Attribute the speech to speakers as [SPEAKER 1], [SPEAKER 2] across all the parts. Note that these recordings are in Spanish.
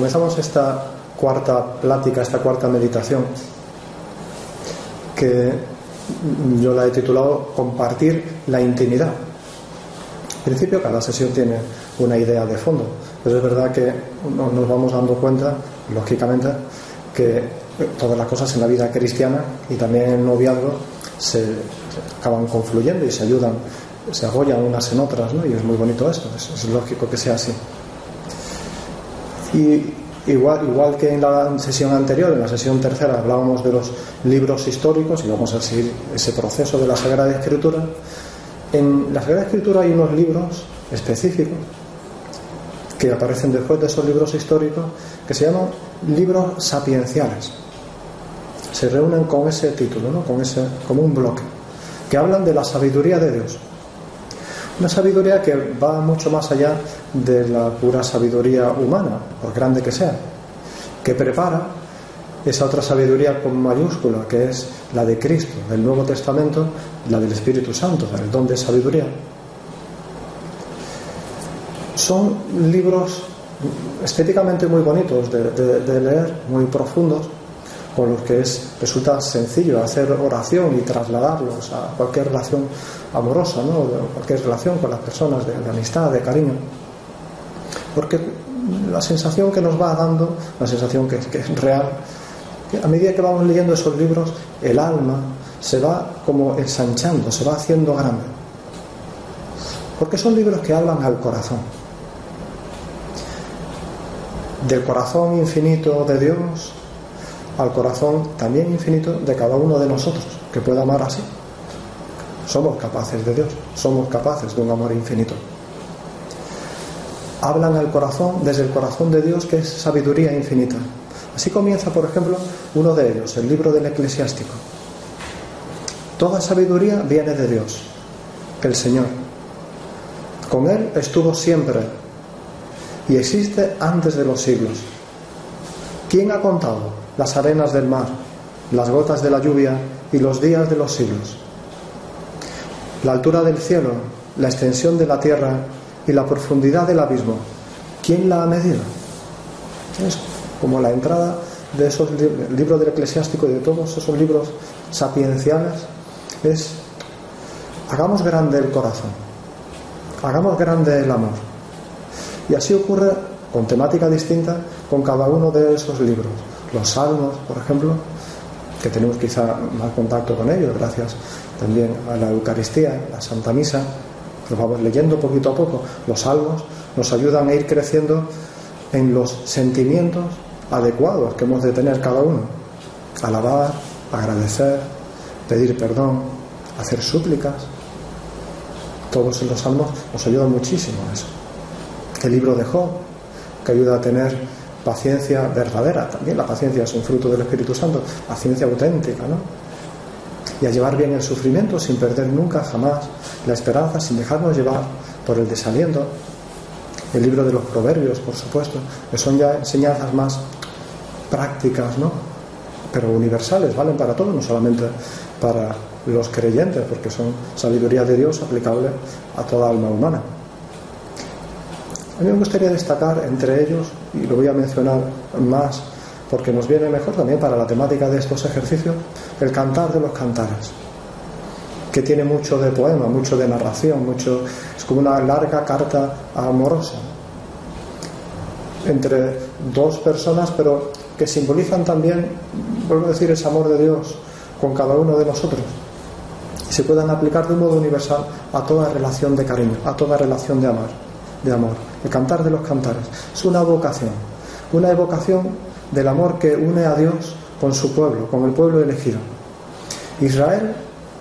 [SPEAKER 1] comenzamos esta cuarta plática, esta cuarta meditación, que yo la he titulado Compartir la intimidad. En principio, cada sesión tiene una idea de fondo, pero es verdad que nos vamos dando cuenta, lógicamente, que todas las cosas en la vida cristiana y también en el noviazgo se acaban confluyendo y se ayudan, se apoyan unas en otras, ¿no? Y es muy bonito esto, es, lógico que sea así. Y igual, igual que en la sesión anterior, en la sesión tercera, hablábamos de los libros históricos y vamos a seguir ese proceso de la Sagrada Escritura, en la Sagrada Escritura hay unos libros específicos que aparecen después de esos libros históricos que se llaman libros sapienciales se reúnen con ese título, ¿no? con ese, como un bloque, que hablan de la sabiduría de Dios. Una sabiduría que va mucho más allá de la pura sabiduría humana, por grande que sea, que prepara esa otra sabiduría con mayúscula, que es la de Cristo, del Nuevo Testamento, la del Espíritu Santo, el don de sabiduría. Son libros estéticamente muy bonitos de leer, muy profundos, con los que es, resulta sencillo hacer oración y trasladarlos a cualquier relación amorosa, ¿no? cualquier relación con las personas de, amistad, de cariño. Porque la sensación que nos va dando, la sensación que, es real, a medida que vamos leyendo esos libros, el alma se va como ensanchando, se va haciendo grande. Porque son libros que hablan al corazón. Del corazón infinito de Dios al corazón también infinito de cada uno de nosotros, que pueda amar así. Somos capaces de Dios, somos capaces de un amor infinito. Hablan al corazón desde el corazón de Dios, que es sabiduría infinita. Así comienza, por ejemplo, uno de ellos, el libro del eclesiástico. Toda sabiduría viene de Dios, el Señor. Con Él estuvo siempre y existe antes de los siglos. ¿Quién ha contado las arenas del mar, las gotas de la lluvia y los días de los siglos. La altura del cielo, la extensión de la tierra y la profundidad del abismo, ¿quién la ha medido? Es como la entrada de esos libros del eclesiástico y de todos esos libros sapienciales es hagamos grande el corazón, hagamos grande el amor. Y así ocurre con temática distinta con cada uno de esos libros los salmos, por ejemplo, que tenemos quizá más contacto con ellos gracias también a la Eucaristía, la Santa Misa, los vamos leyendo poquito a poco. Los salmos nos ayudan a ir creciendo en los sentimientos adecuados que hemos de tener cada uno. Alabar, agradecer, pedir perdón, hacer súplicas. Todos los salmos nos ayudan muchísimo a eso. El libro de Job, que ayuda a tener paciencia verdadera. También la paciencia es un fruto del Espíritu Santo, paciencia auténtica, ¿no? Y a llevar bien el sufrimiento sin perder nunca, jamás, la esperanza, sin dejarnos llevar por el desaliento. El libro de los proverbios, por supuesto, que son ya enseñanzas más prácticas, ¿no? Pero universales, valen para todo, no solamente para los creyentes, porque son sabiduría de Dios aplicable a toda alma humana. A mí me gustaría destacar entre ellos, y lo voy a mencionar más porque nos viene mejor también para la temática de estos ejercicios, el cantar de los cantares, que tiene mucho de poema, mucho de narración, mucho, es como una larga carta amorosa entre dos personas, pero que simbolizan también, vuelvo a decir, ese amor de Dios con cada uno de nosotros. Y se puedan aplicar de un modo universal a toda relación de cariño, a toda relación de amor de amor, el cantar de los cantares. Es una vocación, una evocación del amor que une a Dios con su pueblo, con el pueblo elegido. Israel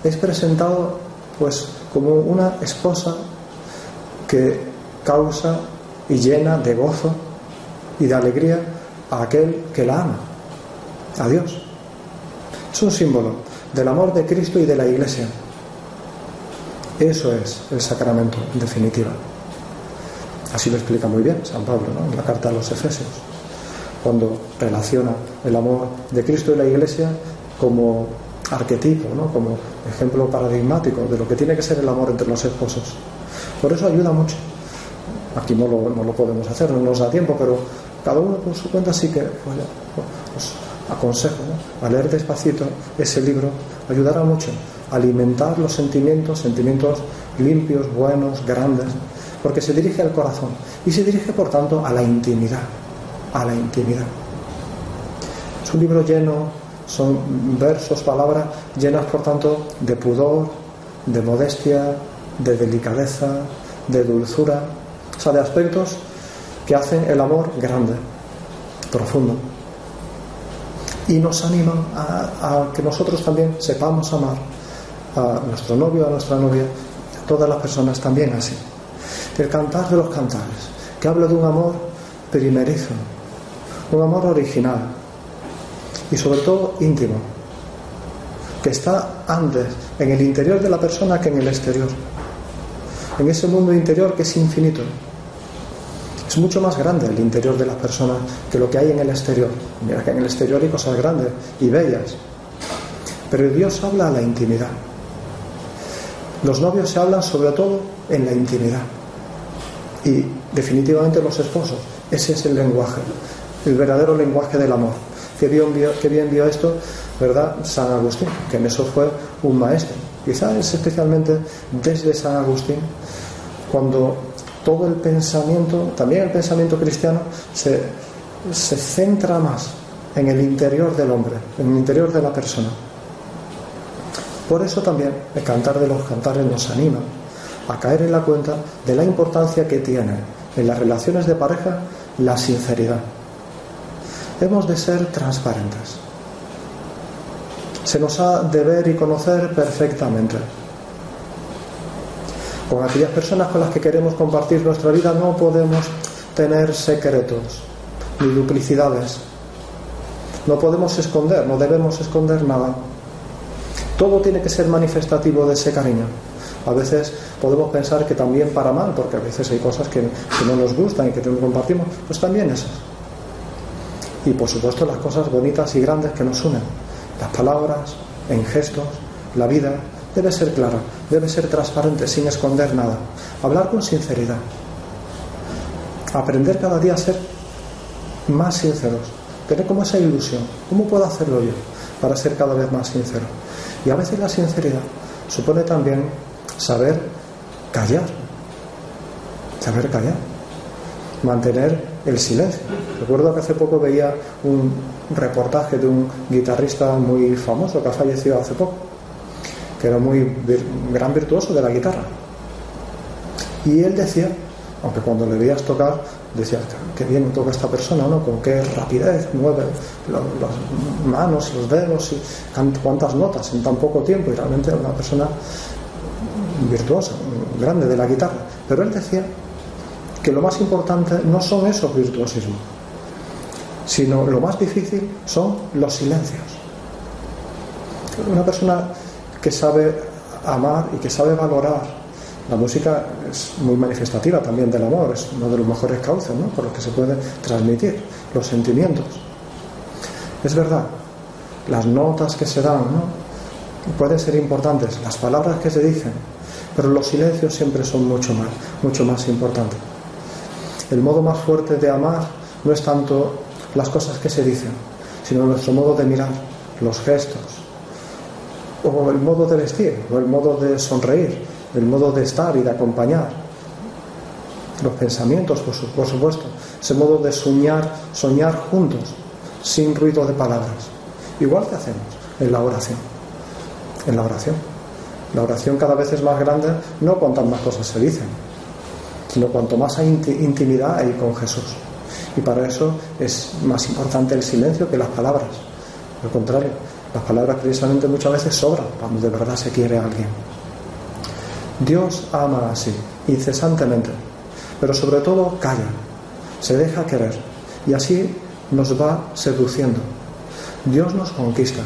[SPEAKER 1] es presentado pues como una esposa que causa y llena de gozo y de alegría a aquel que la ama, a Dios. Es un símbolo del amor de Cristo y de la Iglesia. Eso es el sacramento en definitiva. Así lo explica muy bien San Pablo en la carta a los Efesios, cuando relaciona el amor de Cristo y la Iglesia como arquetipo, ¿no? como ejemplo paradigmático de lo que tiene que ser el amor entre los esposos. Por eso ayuda mucho. Aquí no lo, no lo podemos hacer, no nos da tiempo, pero cada uno por su cuenta sí que pues, os aconsejo a leer despacito ese libro, ayudará mucho a alimentar los sentimientos, sentimientos limpios, buenos, grandes, porque se dirige al corazón y se dirige por tanto a la intimidad, a la intimidad. Es un libro lleno, son versos, palabras llenas por tanto de pudor, de modestia, de delicadeza, de dulzura, o sea, de aspectos que hacen el amor grande, profundo. Y nos animan a, que nosotros también sepamos amar a nuestro novio, a nuestra novia, a todas las personas también así. El cantar de los cantares, que habla de un amor primerizo, un amor original y sobre todo íntimo, que está antes en el interior de la persona que en el exterior, en ese mundo interior que es infinito es mucho más grande el interior de las personas que lo que hay en el exterior. Mira que en el exterior hay cosas grandes y bellas. Pero Dios habla a la intimidad. Los novios se hablan sobre todo en la intimidad. Y definitivamente los esposos. Ese es el lenguaje, el verdadero lenguaje del amor. Qué bien vio, qué bien vio esto, ¿verdad? San Agustín, que en eso fue un maestro. Quizás es especialmente desde San Agustín cuando todo el pensamiento, también el pensamiento cristiano, se, se centra más en el interior del hombre, en el interior de la persona. Por eso también el cantar de los cantares nos anima a caer en la cuenta de la importancia que tiene en las relaciones de pareja la sinceridad. Hemos de ser transparentes. Se nos ha de ver y conocer perfectamente. Con aquellas personas con las que queremos compartir nuestra vida no podemos tener secretos ni duplicidades. No podemos esconder, no debemos esconder nada. Todo tiene que ser manifestativo de ese cariño. A veces podemos pensar que también para mal, porque a veces hay cosas que, no nos gustan y que no compartimos, pues también esas. Y por supuesto las cosas bonitas y grandes que nos unen, las palabras, en gestos, la vida, debe ser clara, debe ser transparente, sin esconder nada. Hablar con sinceridad. Aprender cada día a ser más sinceros. Tener como esa ilusión. ¿Cómo puedo hacerlo yo para ser cada vez más sincero? Y a veces la sinceridad supone también saber callar. Saber callar. Mantener el silencio. Recuerdo que hace poco veía un reportaje de un guitarrista muy famoso que ha fallecido hace poco que era muy gran virtuoso de la guitarra. Y él decía, aunque cuando le veías tocar, decía, qué bien toca esta persona, ¿no? Con qué rapidez mueve las manos, los dedos y cuántas notas en tan poco tiempo. Y realmente era una persona virtuosa, grande de la guitarra. Pero él decía que lo más importante no son esos virtuosismos, sino lo más difícil son los silencios. Una persona que sabe amar y que sabe valorar. La música es muy manifestativa también del amor, es uno de los mejores cauces ¿no? por los que se puede transmitir los sentimientos. Es verdad, las notas que se dan ¿no? Pueden ser importantes, las palabras que se dicen, pero los silencios siempre son mucho más, mucho más importantes. El modo más fuerte de amar no es tanto las cosas que se dicen, sino nuestro modo de mirar, los gestos, o el modo de vestir, o el modo de sonreír, el modo de estar y de acompañar. Los pensamientos, por, supuesto, ese modo de soñar, soñar juntos, sin ruido de palabras. Igual que hacemos en la oración. En la oración. La oración cada vez es más grande, no cuantas más cosas se dicen, sino cuanto más hay intimidad hay con Jesús. Y para eso es más importante el silencio que las palabras. Al contrario, las palabras precisamente muchas veces sobran cuando de verdad se quiere a alguien. Dios ama así, incesantemente, pero sobre todo calla, se deja querer y así nos va seduciendo. Dios nos conquista.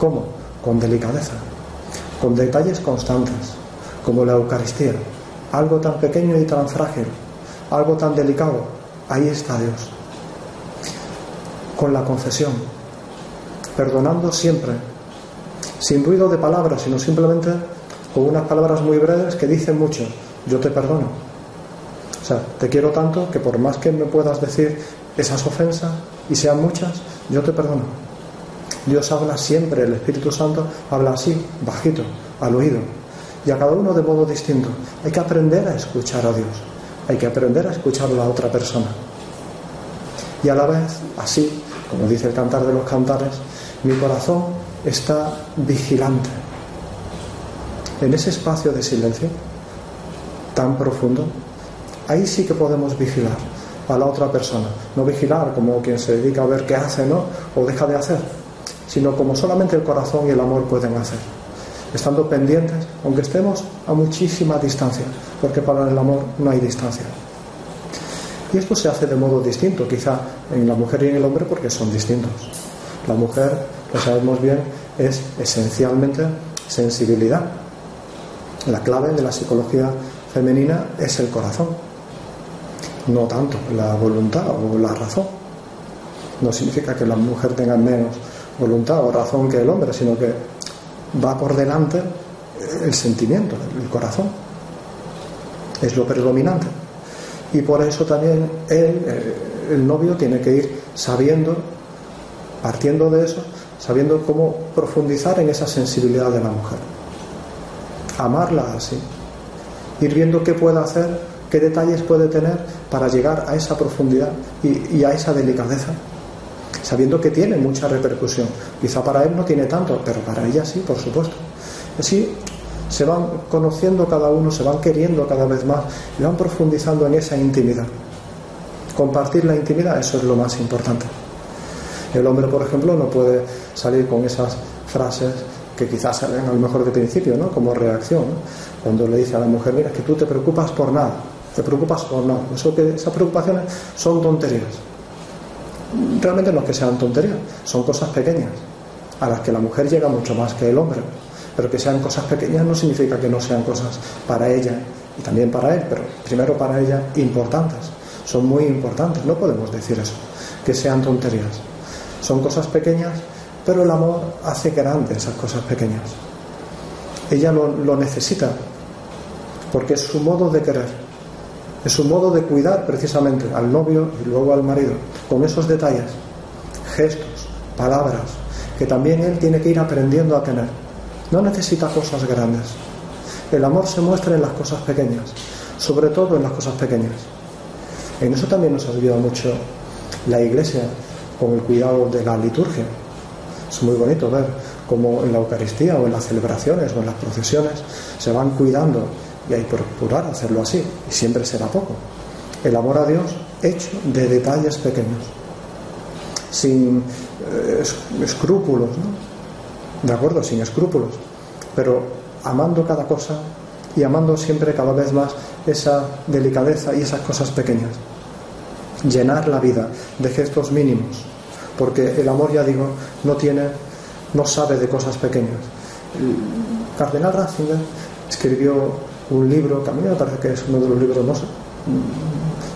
[SPEAKER 1] ¿Cómo? Con delicadeza, con detalles constantes, como la Eucaristía, algo tan pequeño y tan frágil, algo tan delicado. Ahí está Dios. Con la confesión, perdonando siempre, sin ruido de palabras, sino simplemente con unas palabras muy breves que dicen mucho, yo te perdono. O sea, te quiero tanto que por más que me puedas decir esas ofensas y sean muchas, yo te perdono. Dios habla siempre, el Espíritu Santo habla así, bajito, al oído, y a cada uno de modo distinto. Hay que aprender a escuchar a Dios, hay que aprender a escuchar a la otra persona. Y a la vez, así, como dice el cantar de los cantares, mi corazón está vigilante. En ese espacio de silencio tan profundo, ahí sí que podemos vigilar a la otra persona. No vigilar como quien se dedica a ver qué hace, ¿no? O deja de hacer, sino como solamente el corazón y el amor pueden hacer. Estando pendientes, aunque estemos a muchísima distancia, porque para el amor no hay distancia. Y esto se hace de modo distinto, quizá en la mujer y en el hombre, porque son distintos. La mujer, lo sabemos bien, es esencialmente sensibilidad. La clave de la psicología femenina es el corazón, no tanto la voluntad o la razón. No significa que la mujer tenga menos voluntad o razón que el hombre, sino que va por delante el sentimiento, el corazón. Es lo predominante. Y por eso también él, eh, el novio, tiene que ir sabiendo, partiendo de eso, sabiendo cómo profundizar en esa sensibilidad de la mujer. Amarla así. Ir viendo qué puede hacer, qué detalles puede tener para llegar a esa profundidad y, a esa delicadeza sabiendo que tiene mucha repercusión. Quizá para él no tiene tanto, pero para ella sí, por supuesto. Así se van conociendo cada uno, se van queriendo cada vez más y van profundizando en esa intimidad. Compartir la intimidad, eso es lo más importante. El hombre, por ejemplo, no puede salir con esas frases que quizás salen a lo mejor de principio, ¿no? Como reacción, cuando le dice a la mujer, mira, que tú te preocupas por nada, te preocupas por nada. Eso que esas preocupaciones son tonterías. Realmente no es que sean tonterías, son cosas pequeñas, a las que la mujer llega mucho más que el hombre. Pero que sean cosas pequeñas no significa que no sean cosas para ella y también para él, pero primero para ella importantes. Son muy importantes, no podemos decir eso, que sean tonterías. Son cosas pequeñas, pero el amor hace grande esas cosas pequeñas. Ella lo, lo necesita, porque es su modo de querer, es su modo de cuidar precisamente al novio y luego al marido, con esos detalles, gestos, palabras, que también él tiene que ir aprendiendo a tener. No necesita cosas grandes. El amor se muestra en las cosas pequeñas, sobre todo en las cosas pequeñas. En eso también nos ha ayudado mucho la Iglesia con el cuidado de la liturgia. Es muy bonito ver cómo en la Eucaristía o en las celebraciones o en las procesiones se van cuidando y hay que procurar hacerlo así y siempre será poco. El amor a Dios hecho de detalles pequeños, sin eh, escrúpulos, ¿no? de acuerdo, sin escrúpulos, pero amando cada cosa y amando siempre cada vez más esa delicadeza y esas cosas pequeñas. Llenar la vida de gestos mínimos, porque el amor, ya digo, no tiene, no sabe de cosas pequeñas. Cardenal Ratzinger escribió un libro que a mí me parece que es uno de los libros, no sé,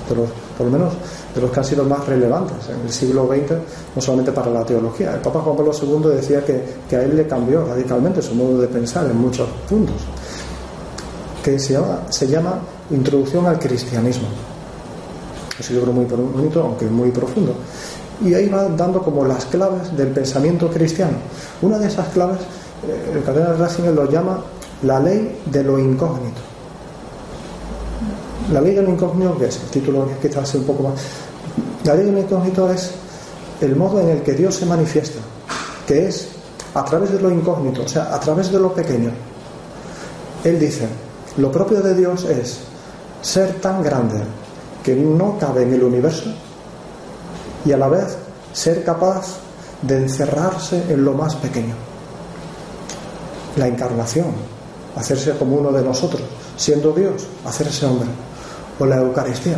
[SPEAKER 1] de los, por lo menos de los que han sido más relevantes en el siglo XX, no solamente para la teología. El Papa Juan Pablo II decía que, que a él le cambió radicalmente su modo de pensar en muchos puntos, que se llama, se llama Introducción al Cristianismo. Es un libro muy bonito, aunque muy profundo. Y ahí va dando como las claves del pensamiento cristiano. Una de esas claves, eh, el cardenal Ratzinger lo llama la ley de lo incógnito. La ley de lo incógnito, que es el título quizás sea un poco más. La ley de lo incógnito es el modo en el que Dios se manifiesta, que es a través de lo incógnito, o sea, a través de lo pequeño. Él dice, lo propio de Dios es ser tan grande que no cabe en el universo y a la vez ser capaz de encerrarse en lo más pequeño. La encarnación, hacerse como uno de nosotros, siendo Dios, hacerse hombre o la Eucaristía,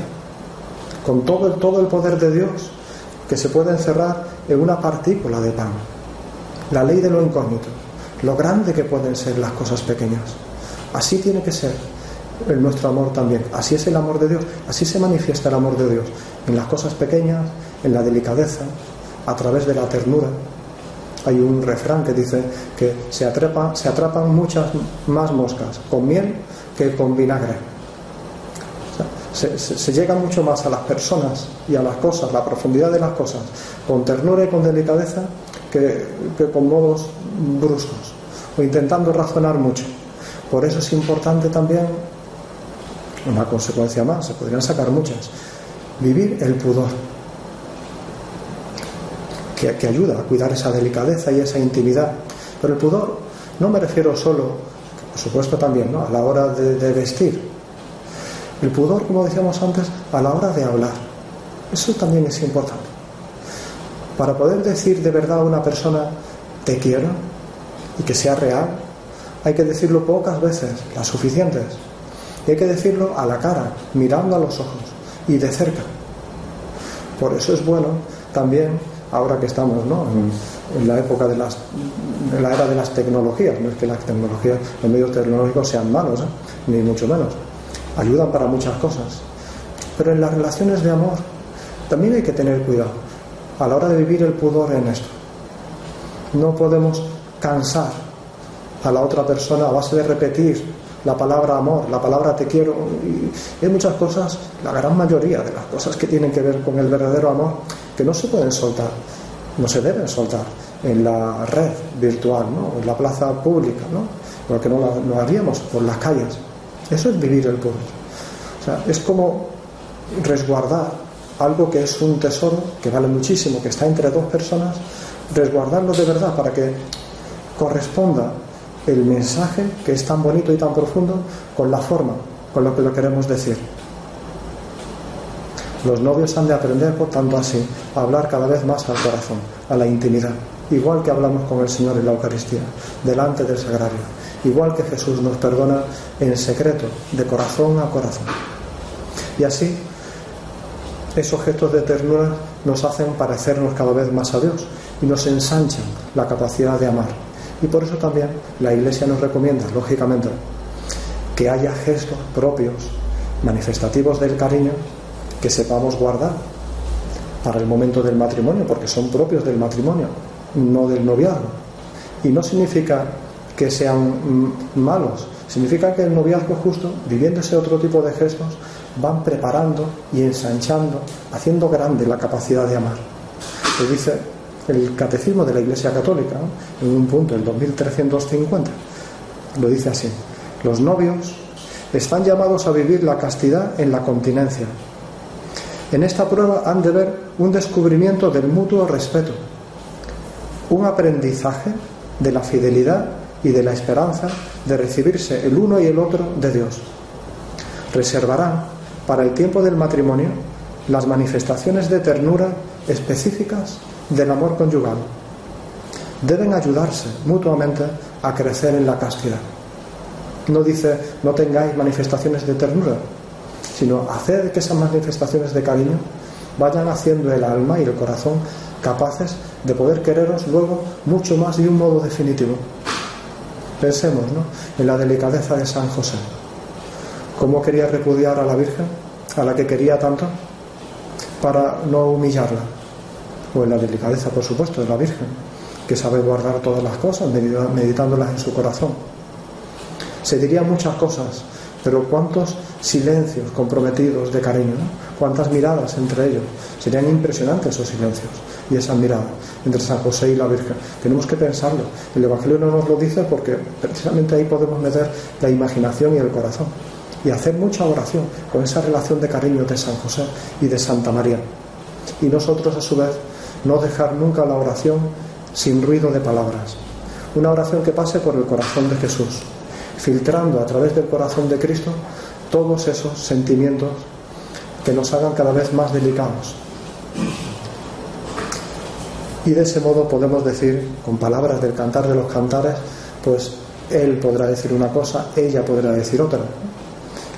[SPEAKER 1] con todo el, todo el poder de Dios que se puede encerrar en una partícula de pan. La ley de lo incógnito, lo grande que pueden ser las cosas pequeñas. Así tiene que ser en nuestro amor también. Así es el amor de Dios, así se manifiesta el amor de Dios, en las cosas pequeñas, en la delicadeza, a través de la ternura. Hay un refrán que dice que se, se atrapan muchas más moscas con miel que con vinagre Se, llega mucho más a las personas y a las cosas, la profundidad de las cosas, con ternura y con delicadeza que con modos bruscos o intentando razonar mucho. Por eso es importante también, una consecuencia más, se podrían sacar muchas, vivir el pudor, que, ayuda a cuidar esa delicadeza y esa intimidad. Pero el pudor no me refiero solo, por supuesto también, ¿no? a la hora de, vestir. El pudor, como decíamos antes, a la hora de hablar. Eso también es importante. Para poder decir de verdad a una persona, te quiero, y que sea real, hay que decirlo pocas veces, las suficientes. Y hay que decirlo a la cara, mirando a los ojos y de cerca. Por eso es bueno también, ahora que estamos en, la época de las, la era de las tecnologías, no es que las tecnologías, los medios tecnológicos sean malos, ¿eh? ni mucho menos, ayudan para muchas cosas. Pero en las relaciones de amor también hay que tener cuidado a la hora de vivir el pudor en esto. No podemos cansar a la otra persona a base de repetir la palabra amor, la palabra te quiero. Y hay muchas cosas, la gran mayoría de las cosas que tienen que ver con el verdadero amor, que no se pueden soltar, no se deben soltar en la red virtual, ¿no? en la plaza pública, ¿no? porque no lo haríamos por las calles. Eso es vivir el pueblo. O sea, es como resguardar algo que es un tesoro, que vale muchísimo, que está entre dos personas, resguardarlo de verdad para que corresponda el mensaje que es tan bonito y tan profundo con la forma, con lo que lo queremos decir. Los novios han de aprender, por tanto, así, a hablar cada vez más al corazón, a la intimidad, igual que hablamos con el Señor en la Eucaristía, delante del sagrario, igual que Jesús nos perdona en secreto, de corazón a corazón. Y así, esos gestos de ternura nos hacen parecernos cada vez más a Dios y nos ensanchan la capacidad de amar y por eso también la Iglesia nos recomienda, lógicamente, que haya gestos propios, manifestativos del cariño, que sepamos guardar para el momento del matrimonio, porque son propios del matrimonio, no del noviazgo. Y no significa que sean malos, significa que el noviazgo justo, viviendo ese otro tipo de gestos, van preparando y ensanchando, haciendo grande la capacidad de amar. Se dice el catecismo de la Iglesia Católica, en un punto, el 2350, lo dice así, los novios están llamados a vivir la castidad en la continencia. En esta prueba han de ver un descubrimiento del mutuo respeto, un aprendizaje de la fidelidad y de la esperanza de recibirse el uno y el otro de Dios. Reservarán para el tiempo del matrimonio las manifestaciones de ternura específicas del amor conyugal. Deben ayudarse mutuamente a crecer en la castidad. No dice no tengáis manifestaciones de ternura, sino hacer que esas manifestaciones de cariño vayan haciendo el alma y el corazón capaces de poder quereros luego mucho más de un modo definitivo. Pensemos ¿no? en la delicadeza de San José. ¿Cómo quería repudiar a la Virgen, a la que quería tanto, para no humillarla? O en la delicadeza, por supuesto, de la Virgen, que sabe guardar todas las cosas, meditándolas en su corazón. Se dirían muchas cosas, pero cuántos silencios comprometidos de cariño, cuántas miradas entre ellos. Serían impresionantes esos silencios y esa mirada entre San José y la Virgen. Tenemos que pensarlo. El Evangelio no nos lo dice porque precisamente ahí podemos meter la imaginación y el corazón y hacer mucha oración con esa relación de cariño de San José y de Santa María. Y nosotros a su vez no dejar nunca la oración sin ruido de palabras. Una oración que pase por el corazón de Jesús, filtrando a través del corazón de Cristo todos esos sentimientos que nos hagan cada vez más delicados. Y de ese modo podemos decir, con palabras del cantar de los cantares, pues él podrá decir una cosa, ella podrá decir otra.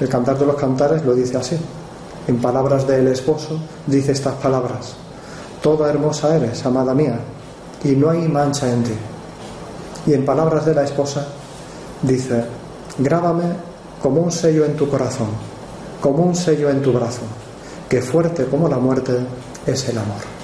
[SPEAKER 1] El cantar de los cantares lo dice así. En palabras del esposo dice estas palabras. Toda hermosa eres, amada mía, y no hay mancha en ti. Y en palabras de la esposa dice, grábame como un sello en tu corazón, como un sello en tu brazo, que fuerte como la muerte es el amor.